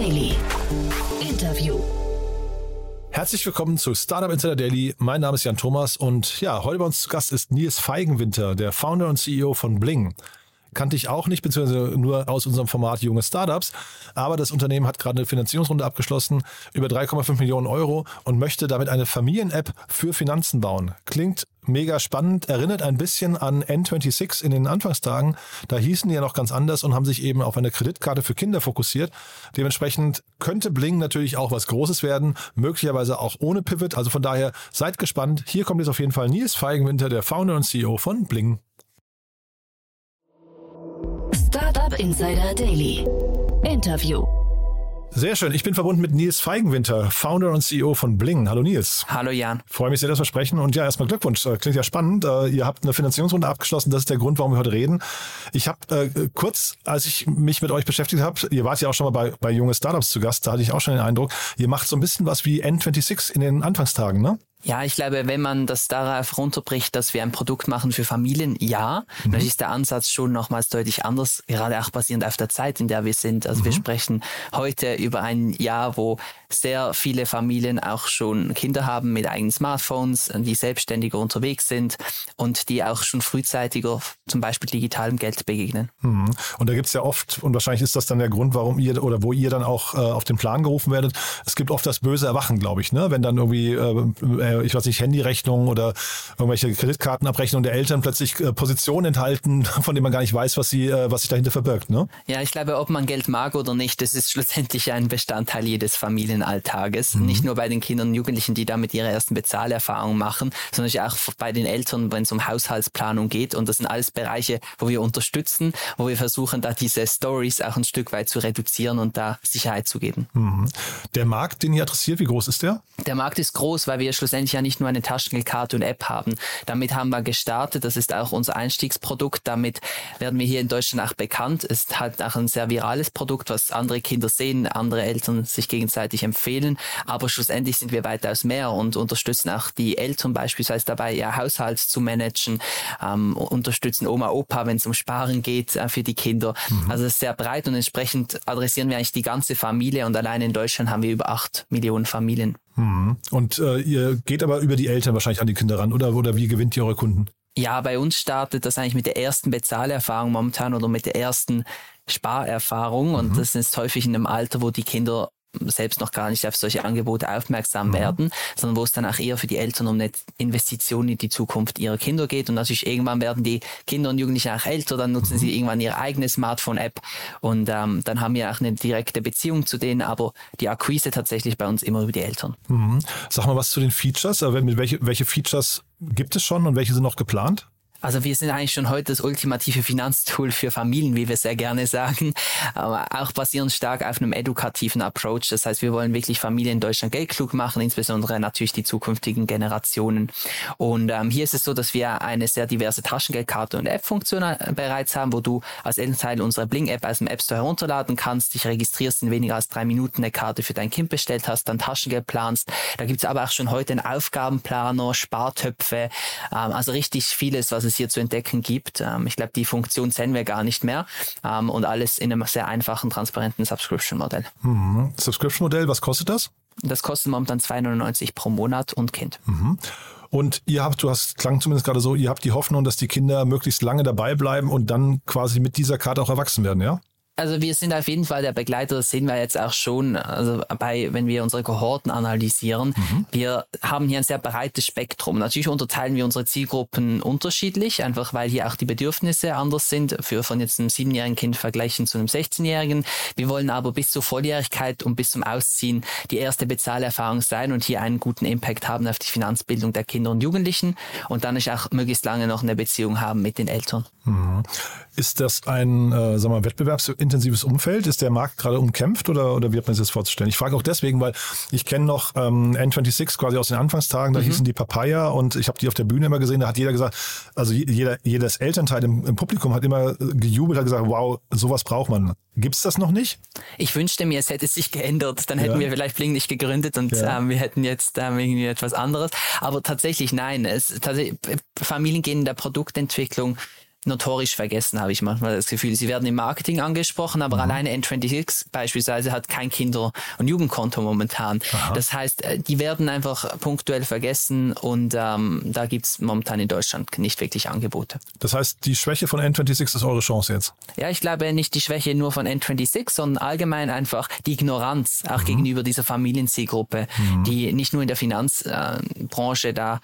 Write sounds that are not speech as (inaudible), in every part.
Daily. Interview. Herzlich willkommen zu Startup Insider Daily. Mein Name ist Jan Thomas und ja, heute bei uns zu Gast ist Nils Feigenwinter, der Founder und CEO von Bling kannte ich auch nicht, beziehungsweise nur aus unserem Format junge Startups. Aber das Unternehmen hat gerade eine Finanzierungsrunde abgeschlossen, über 3,5 Millionen Euro und möchte damit eine Familien-App für Finanzen bauen. Klingt mega spannend, erinnert ein bisschen an N26 in den Anfangstagen. Da hießen die ja noch ganz anders und haben sich eben auf eine Kreditkarte für Kinder fokussiert. Dementsprechend könnte Bling natürlich auch was Großes werden, möglicherweise auch ohne Pivot. Also von daher seid gespannt. Hier kommt jetzt auf jeden Fall Nils Feigenwinter, der Founder und CEO von Bling. Startup Insider Daily. Interview. Sehr schön. Ich bin verbunden mit Nils Feigenwinter, Founder und CEO von Bling. Hallo Nils. Hallo Jan. Freue mich sehr, dass wir sprechen. Und ja, erstmal Glückwunsch. Äh, klingt ja spannend. Äh, ihr habt eine Finanzierungsrunde abgeschlossen. Das ist der Grund, warum wir heute reden. Ich habe äh, kurz, als ich mich mit euch beschäftigt habe, ihr wart ja auch schon mal bei, bei junge Startups zu Gast, da hatte ich auch schon den Eindruck, ihr macht so ein bisschen was wie N26 in den Anfangstagen, ne? Ja, ich glaube, wenn man das darauf runterbricht, dass wir ein Produkt machen für Familien, ja, mhm. dann ist der Ansatz schon nochmals deutlich anders, gerade auch basierend auf der Zeit, in der wir sind. Also mhm. wir sprechen heute über ein Jahr, wo sehr viele Familien auch schon Kinder haben mit eigenen Smartphones, die selbstständiger unterwegs sind und die auch schon frühzeitiger zum Beispiel digitalem Geld begegnen. Mhm. Und da gibt's ja oft, und wahrscheinlich ist das dann der Grund, warum ihr oder wo ihr dann auch äh, auf den Plan gerufen werdet, es gibt oft das böse Erwachen, glaube ich, ne? wenn dann irgendwie äh, äh, ich weiß nicht, Handyrechnungen oder irgendwelche Kreditkartenabrechnungen der Eltern plötzlich äh, Positionen enthalten, (laughs) von denen man gar nicht weiß, was sie, äh, was sich dahinter verbirgt. Ne? Ja, ich glaube, ob man Geld mag oder nicht, das ist (laughs) schlussendlich ein Bestandteil jedes Familienalltages. Mhm. Nicht nur bei den Kindern und Jugendlichen, die damit ihre ersten Bezahlerfahrungen machen, sondern auch bei den Eltern, wenn es um Haushaltsplanung geht. Und das sind alles Bereiche, wo wir unterstützen, wo wir versuchen, da diese Stories auch ein Stück weit zu reduzieren und da Sicherheit zu geben. Mhm. Der Markt, den ihr adressiert, wie groß ist der? Der Markt ist groß, weil wir schlussendlich ja nicht nur eine Taschengeldkarte und App haben. Damit haben wir gestartet. Das ist auch unser Einstiegsprodukt. Damit werden wir hier in Deutschland auch bekannt. Es ist halt auch ein sehr virales Produkt, was andere Kinder sehen, andere Eltern sich gegenseitig empfehlen. Aber schlussendlich sind wir weitaus mehr und unterstützen auch die Eltern beispielsweise dabei, ihr Haushalt zu managen, ähm, unterstützen Oma, Opa, wenn es um Sparen geht äh, für die Kinder. Mhm. Also es ist sehr breit und entsprechend adressieren wir eigentlich die ganze Familie und allein in Deutschland haben wir über acht Millionen Familien. Mhm. Und äh, ihr geht aber über die Eltern wahrscheinlich an die Kinder ran, oder, oder wie gewinnt ihr eure Kunden? Ja, bei uns startet das eigentlich mit der ersten Bezahlerfahrung momentan oder mit der ersten Sparerfahrung. Und mhm. das ist häufig in einem Alter, wo die Kinder selbst noch gar nicht auf solche Angebote aufmerksam mhm. werden, sondern wo es dann auch eher für die Eltern um eine Investition in die Zukunft ihrer Kinder geht. Und natürlich irgendwann werden die Kinder und Jugendlichen auch älter, dann nutzen mhm. sie irgendwann ihre eigene Smartphone-App und ähm, dann haben wir auch eine direkte Beziehung zu denen, aber die Akquise tatsächlich bei uns immer über die Eltern. Mhm. Sag mal was zu den Features. Welche, welche Features gibt es schon und welche sind noch geplant? Also wir sind eigentlich schon heute das ultimative Finanztool für Familien, wie wir sehr gerne sagen, aber auch basierend stark auf einem edukativen Approach. Das heißt, wir wollen wirklich Familien in Deutschland geldklug machen, insbesondere natürlich die zukünftigen Generationen. Und ähm, hier ist es so, dass wir eine sehr diverse Taschengeldkarte und App-Funktion äh, bereits haben, wo du als Elternteil unsere Bling-App aus dem App Store herunterladen kannst, dich registrierst in weniger als drei Minuten eine Karte für dein Kind bestellt hast, dann Taschengeld planst. Da gibt es aber auch schon heute einen Aufgabenplaner, Spartöpfe, ähm, also richtig vieles, was es es hier zu entdecken gibt. Ähm, ich glaube, die Funktion sehen wir gar nicht mehr ähm, und alles in einem sehr einfachen, transparenten Subscription-Modell. Mhm. Subscription-Modell, was kostet das? Das kostet momentan 2,99 pro Monat und Kind. Mhm. Und ihr habt, du hast, klang zumindest gerade so, ihr habt die Hoffnung, dass die Kinder möglichst lange dabei bleiben und dann quasi mit dieser Karte auch erwachsen werden, ja? Also wir sind auf jeden Fall der Begleiter, das sehen wir jetzt auch schon, also bei, wenn wir unsere Kohorten analysieren. Mhm. Wir haben hier ein sehr breites Spektrum. Natürlich unterteilen wir unsere Zielgruppen unterschiedlich, einfach weil hier auch die Bedürfnisse anders sind, für von jetzt einem siebenjährigen Kind vergleichen zu einem 16-jährigen. Wir wollen aber bis zur Volljährigkeit und bis zum Ausziehen die erste Bezahlerfahrung sein und hier einen guten Impact haben auf die Finanzbildung der Kinder und Jugendlichen und dann auch möglichst lange noch eine Beziehung haben mit den Eltern. Mhm. Ist das ein äh, sagen wir, wettbewerbsintensives Umfeld? Ist der Markt gerade umkämpft oder, oder wie hat man sich das vorzustellen? Ich frage auch deswegen, weil ich kenne noch ähm, N26 quasi aus den Anfangstagen, da mhm. hießen die Papaya und ich habe die auf der Bühne immer gesehen, da hat jeder gesagt, also jeder, jedes Elternteil im, im Publikum hat immer gejubelt, hat gesagt, wow, sowas braucht man. Gibt's das noch nicht? Ich wünschte mir, es hätte sich geändert. Dann hätten ja. wir vielleicht Bling nicht gegründet und ja. ähm, wir hätten jetzt ähm, irgendwie etwas anderes. Aber tatsächlich nein. Es, tatsächlich, Familien gehen in der Produktentwicklung notorisch vergessen, habe ich manchmal das Gefühl. Sie werden im Marketing angesprochen, aber mhm. alleine N26 beispielsweise hat kein Kinder- und Jugendkonto momentan. Aha. Das heißt, äh, die werden einfach punktuell vergessen und ähm, da gibt es momentan in Deutschland nicht wirklich Angebote. Das heißt, die Schwäche von N26 ist eure Chance jetzt? Ja, ich glaube nicht die Schwäche nur von N26, sondern allgemein einfach die Ignoranz auch mhm. gegenüber dieser Familienzielgruppe, mhm. die nicht nur in der Finanzbranche da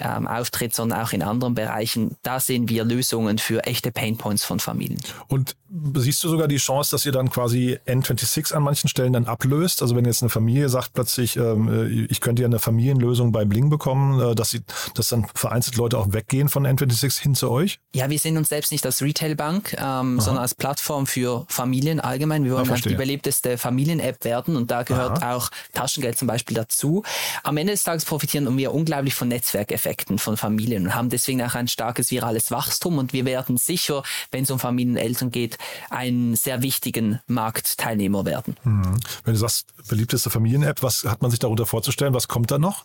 ähm, auftritt, sondern auch in anderen Bereichen. Da sehen wir Lösungen für echte Painpoints von Familien. Und siehst du sogar die Chance, dass ihr dann quasi N26 an manchen Stellen dann ablöst? Also wenn jetzt eine Familie sagt plötzlich, ähm, äh, ich könnte ja eine Familienlösung bei Bling bekommen, äh, dass, sie, dass dann vereinzelt Leute auch weggehen von N26 hin zu euch? Ja, wir sehen uns selbst nicht als Retailbank, ähm, sondern als Plattform für Familien allgemein. Wir wollen ja, die überlebteste Familien-App werden und da gehört Aha. auch Taschengeld zum Beispiel dazu. Am Ende des Tages profitieren wir unglaublich von Netzwerkeffekten von Familien und haben deswegen auch ein starkes virales Wachstum und wir werden sicher, wenn es um Familien und Eltern geht, einen sehr wichtigen Marktteilnehmer werden. Mhm. Wenn du sagst, beliebteste Familien-App, was hat man sich darunter vorzustellen? Was kommt da noch?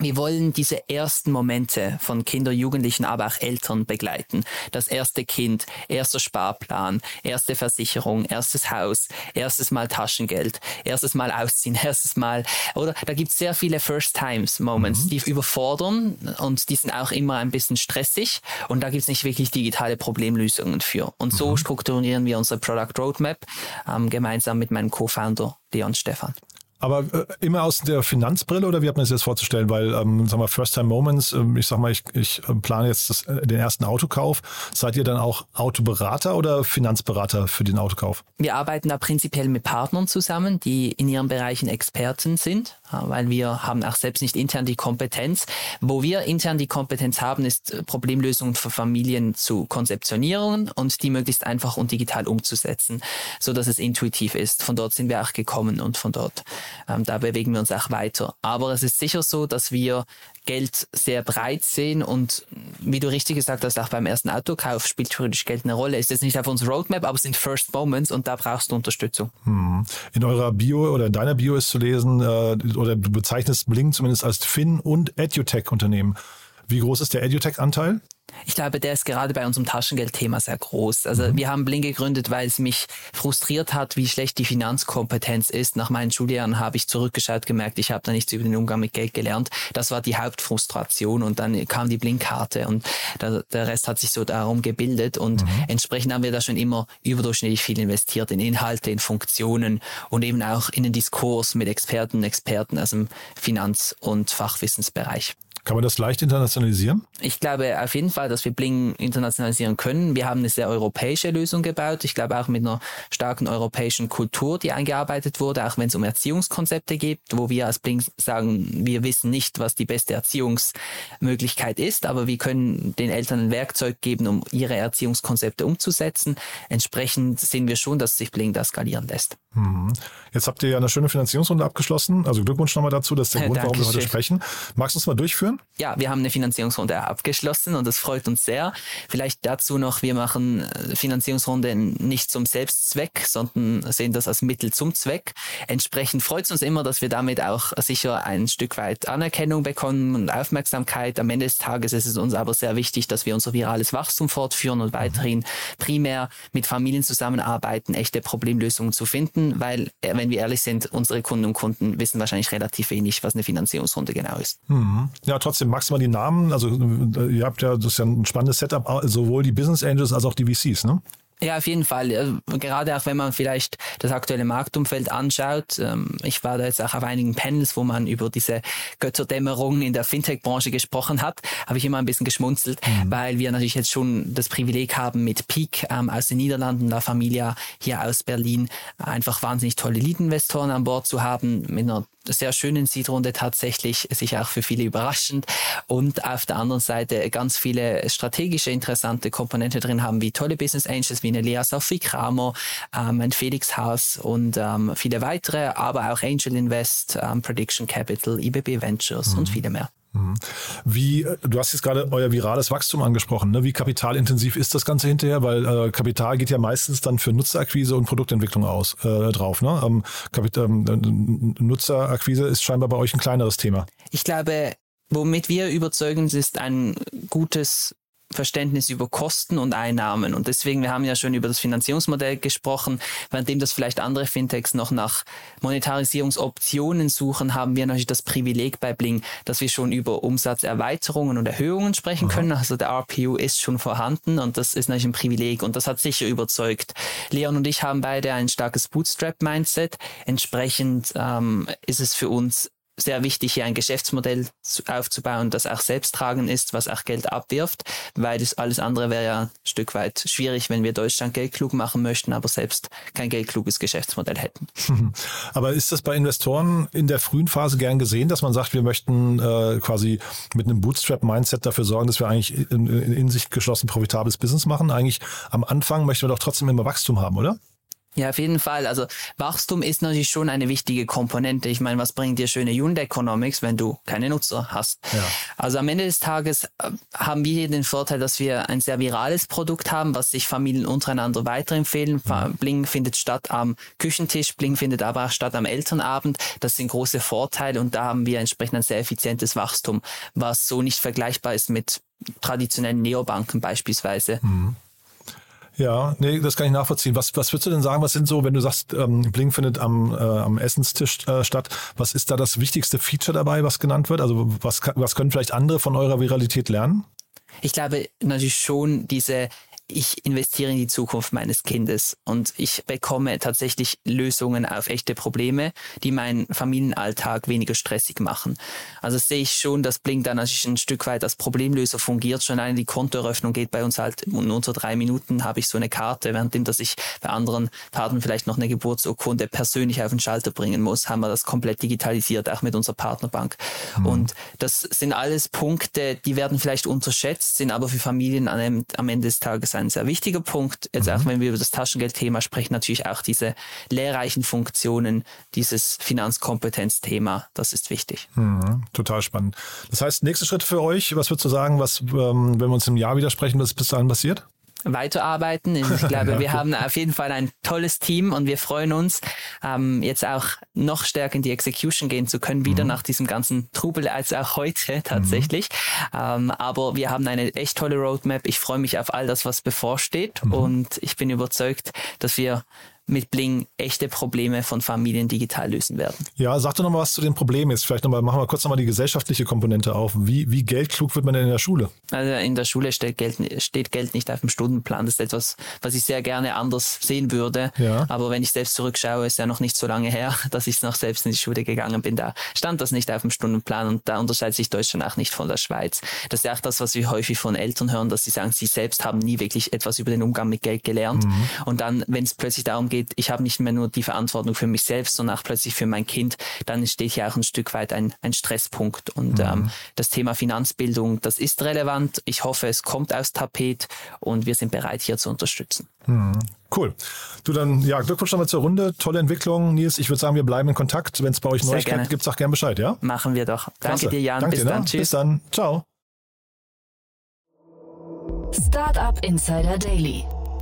Wir wollen diese ersten Momente von Kinder, Jugendlichen, aber auch Eltern begleiten. Das erste Kind, erster Sparplan, erste Versicherung, erstes Haus, erstes Mal Taschengeld, erstes Mal ausziehen, (laughs) erstes Mal, oder? Da gibt es sehr viele First-Times-Moments, mhm. die überfordern und die sind auch immer ein bisschen stressig und da gibt es nicht wirklich digitale Problemlösungen für. Und so mhm. strukturieren wir unsere Product Roadmap ähm, gemeinsam mit meinem Co-Founder Leon Stefan. Aber äh, immer aus der Finanzbrille oder wie hat man sich das vorzustellen? Weil, ähm, sag mal, First-Time-Moments, ähm, ich sag mal, ich, ich äh, plane jetzt das, äh, den ersten Autokauf. Seid ihr dann auch Autoberater oder Finanzberater für den Autokauf? Wir arbeiten da prinzipiell mit Partnern zusammen, die in ihren Bereichen Experten sind, weil wir haben auch selbst nicht intern die Kompetenz. Wo wir intern die Kompetenz haben, ist äh, Problemlösungen für Familien zu konzeptionieren und die möglichst einfach und digital umzusetzen, so dass es intuitiv ist. Von dort sind wir auch gekommen und von dort ähm, da bewegen wir uns auch weiter. Aber es ist sicher so, dass wir Geld sehr breit sehen und wie du richtig gesagt hast, auch beim ersten Autokauf spielt theoretisch Geld eine Rolle. Ist jetzt nicht auf unserer Roadmap, aber es sind First Moments und da brauchst du Unterstützung. Hm. In eurer Bio oder in deiner Bio ist zu lesen, äh, oder du bezeichnest Blink zumindest als Fin- und EduTech-Unternehmen. Wie groß ist der EduTech-Anteil? Ich glaube, der ist gerade bei unserem Taschengeldthema sehr groß. Also mhm. wir haben Blink gegründet, weil es mich frustriert hat, wie schlecht die Finanzkompetenz ist. Nach meinen Schuljahren habe ich zurückgeschaut, gemerkt, ich habe da nichts über den Umgang mit Geld gelernt. Das war die Hauptfrustration und dann kam die Blinkkarte und der, der Rest hat sich so darum gebildet und mhm. entsprechend haben wir da schon immer überdurchschnittlich viel investiert in Inhalte, in Funktionen und eben auch in den Diskurs mit Experten und Experten aus dem Finanz- und Fachwissensbereich. Kann man das leicht internationalisieren? Ich glaube auf jeden Fall, dass wir Bling internationalisieren können. Wir haben eine sehr europäische Lösung gebaut. Ich glaube auch mit einer starken europäischen Kultur, die eingearbeitet wurde, auch wenn es um Erziehungskonzepte geht, wo wir als Bling sagen, wir wissen nicht, was die beste Erziehungsmöglichkeit ist, aber wir können den Eltern ein Werkzeug geben, um ihre Erziehungskonzepte umzusetzen. Entsprechend sehen wir schon, dass sich Bling da skalieren lässt. Mhm. Jetzt habt ihr ja eine schöne Finanzierungsrunde abgeschlossen. Also Glückwunsch nochmal dazu. Das ist der (laughs) Grund, warum wir heute sprechen. Magst du uns mal durchführen? Ja, wir haben eine Finanzierungsrunde abgeschlossen und das freut uns sehr. Vielleicht dazu noch, wir machen äh, Finanzierungsrunde nicht zum Selbstzweck, sondern sehen das als Mittel zum Zweck. Entsprechend freut es uns immer, dass wir damit auch sicher ein Stück weit Anerkennung bekommen und Aufmerksamkeit. Am Ende des Tages ist es uns aber sehr wichtig, dass wir unser virales Wachstum fortführen und weiterhin primär mit Familien zusammenarbeiten, echte Problemlösungen zu finden, weil, äh, wenn wir ehrlich sind, unsere Kunden und Kunden wissen wahrscheinlich relativ wenig, was eine Finanzierungsrunde genau ist. Mhm. Ja, trotzdem magst du mal die Namen, also äh, ihr habt ja, das ist ja ein spannendes Setup, sowohl die Business Angels als auch die VCs, ne? Ja, auf jeden Fall. Gerade auch wenn man vielleicht das aktuelle Marktumfeld anschaut. Ähm, ich war da jetzt auch auf einigen Panels, wo man über diese Götterdämmerung in der Fintech-Branche gesprochen hat. Habe ich immer ein bisschen geschmunzelt, mhm. weil wir natürlich jetzt schon das Privileg haben, mit Peak ähm, aus den Niederlanden, La Familia hier aus Berlin, einfach wahnsinnig tolle Lead-Investoren an Bord zu haben, mit einer sehr schönen Seed-Runde tatsächlich, sicher auch für viele überraschend. Und auf der anderen Seite ganz viele strategische, interessante Komponente drin haben, wie tolle Business Angels, wie eine Lea Sophie Kramer, ähm, ein Felix Haas und ähm, viele weitere, aber auch Angel Invest, ähm, Prediction Capital, IBB Ventures mhm. und viele mehr. Mhm. Wie, du hast jetzt gerade euer virales Wachstum angesprochen. Ne? Wie kapitalintensiv ist das Ganze hinterher? Weil äh, Kapital geht ja meistens dann für Nutzerakquise und Produktentwicklung aus äh, drauf. Ne? Ähm, ähm, Nutzerakquise ist scheinbar bei euch ein kleineres Thema. Ich glaube, womit wir überzeugen, ist ein gutes Verständnis über Kosten und Einnahmen. Und deswegen, wir haben ja schon über das Finanzierungsmodell gesprochen, währenddem das vielleicht andere Fintechs noch nach Monetarisierungsoptionen suchen, haben wir natürlich das Privileg bei Bling, dass wir schon über Umsatzerweiterungen und Erhöhungen sprechen Aha. können. Also der RPU ist schon vorhanden und das ist natürlich ein Privileg und das hat sicher überzeugt. Leon und ich haben beide ein starkes Bootstrap-Mindset. Entsprechend ähm, ist es für uns sehr wichtig, hier ein Geschäftsmodell aufzubauen, das auch selbsttragend ist, was auch Geld abwirft, weil das alles andere wäre ja ein Stück weit schwierig, wenn wir Deutschland geldklug machen möchten, aber selbst kein geldkluges Geschäftsmodell hätten. (laughs) Aber ist das bei Investoren in der frühen Phase gern gesehen, dass man sagt, wir möchten äh, quasi mit einem Bootstrap-Mindset dafür sorgen, dass wir eigentlich in, in, in sich geschlossen profitables Business machen? Eigentlich am Anfang möchten wir doch trotzdem immer Wachstum haben, oder? Ja, auf jeden Fall. Also Wachstum ist natürlich schon eine wichtige Komponente. Ich meine, was bringt dir schöne Unit Economics, wenn du keine Nutzer hast? Ja. Also am Ende des Tages äh, haben wir hier den Vorteil, dass wir ein sehr virales Produkt haben, was sich Familien untereinander weiterempfehlen. Mhm. Bling findet statt am Küchentisch, Bling findet aber auch statt am Elternabend. Das sind große Vorteile und da haben wir entsprechend ein sehr effizientes Wachstum, was so nicht vergleichbar ist mit traditionellen Neobanken beispielsweise. Mhm. Ja, nee, das kann ich nachvollziehen. Was, was würdest du denn sagen, was sind so, wenn du sagst, ähm, Bling findet am, äh, am Essenstisch äh, statt, was ist da das wichtigste Feature dabei, was genannt wird? Also was, was können vielleicht andere von eurer Viralität lernen? Ich glaube natürlich schon diese ich investiere in die Zukunft meines Kindes und ich bekomme tatsächlich Lösungen auf echte Probleme, die meinen Familienalltag weniger stressig machen. Also sehe ich schon, dass Blink dann ein Stück weit als Problemlöser fungiert. Schon allein die Kontoeröffnung geht bei uns halt in unter drei Minuten habe ich so eine Karte, währenddem, dass ich bei anderen Partnern vielleicht noch eine Geburtsurkunde persönlich auf den Schalter bringen muss, haben wir das komplett digitalisiert, auch mit unserer Partnerbank. Mhm. Und das sind alles Punkte, die werden vielleicht unterschätzt, sind aber für Familien am Ende des Tages ein sehr wichtiger Punkt. Jetzt mhm. auch wenn wir über das Taschengeldthema sprechen, natürlich auch diese lehrreichen Funktionen, dieses Finanzkompetenzthema, das ist wichtig. Mhm. Total spannend. Das heißt, nächste Schritt für euch, was würdest du sagen, was, ähm, wenn wir uns im Jahr widersprechen, was bis dahin passiert? Weiterarbeiten. Ich (laughs) glaube, wir haben auf jeden Fall ein tolles Team und wir freuen uns, ähm, jetzt auch noch stärker in die Execution gehen zu können, wieder mhm. nach diesem ganzen Trubel als auch heute tatsächlich. Mhm. Ähm, aber wir haben eine echt tolle Roadmap. Ich freue mich auf all das, was bevorsteht mhm. und ich bin überzeugt, dass wir mit Bling echte Probleme von Familien digital lösen werden. Ja, sag doch nochmal was zu den Problemen jetzt. Vielleicht nochmal, machen wir kurz nochmal die gesellschaftliche Komponente auf. Wie, wie geldklug wird man denn in der Schule? Also in der Schule steht Geld, steht Geld nicht auf dem Stundenplan. Das ist etwas, was ich sehr gerne anders sehen würde. Ja. Aber wenn ich selbst zurückschaue, ist ja noch nicht so lange her, (laughs) dass ich noch selbst in die Schule gegangen bin. Da stand das nicht auf dem Stundenplan und da unterscheidet sich Deutschland auch nicht von der Schweiz. Das ist ja auch das, was wir häufig von Eltern hören, dass sie sagen, sie selbst haben nie wirklich etwas über den Umgang mit Geld gelernt. Mhm. Und dann, wenn es plötzlich darum geht, geht, ich habe nicht mehr nur die Verantwortung für mich selbst, sondern auch plötzlich für mein Kind, dann entsteht hier auch ein Stück weit ein, ein Stresspunkt. Und mhm. ähm, das Thema Finanzbildung, das ist relevant. Ich hoffe, es kommt aus Tapet und wir sind bereit, hier zu unterstützen. Mhm. Cool. Du dann, ja, Glückwunsch nochmal zur Runde. Tolle Entwicklung, Nils. Ich würde sagen, wir bleiben in Kontakt. Wenn es bei euch Neuigkeiten gibt, sag gerne Bescheid, ja? Machen wir doch. Danke Klasse. dir, Jan. Danke Bis dir, dann. Ne? Tschüss. Bis dann. Ciao. Startup Insider Daily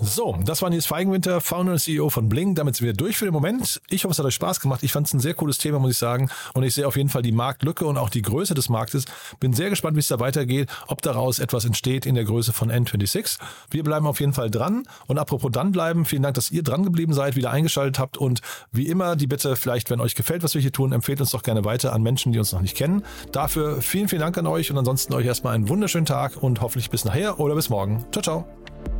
So, das war Nils Feigenwinter, Founder und CEO von Bling. Damit sind wir durch für den Moment. Ich hoffe, es hat euch Spaß gemacht. Ich fand es ein sehr cooles Thema, muss ich sagen. Und ich sehe auf jeden Fall die Marktlücke und auch die Größe des Marktes. Bin sehr gespannt, wie es da weitergeht, ob daraus etwas entsteht in der Größe von N26. Wir bleiben auf jeden Fall dran. Und apropos dranbleiben, vielen Dank, dass ihr dran geblieben seid, wieder eingeschaltet habt. Und wie immer, die Bitte, vielleicht, wenn euch gefällt, was wir hier tun, empfehlt uns doch gerne weiter an Menschen, die uns noch nicht kennen. Dafür vielen, vielen Dank an euch und ansonsten euch erstmal einen wunderschönen Tag und hoffentlich bis nachher oder bis morgen. Ciao, ciao.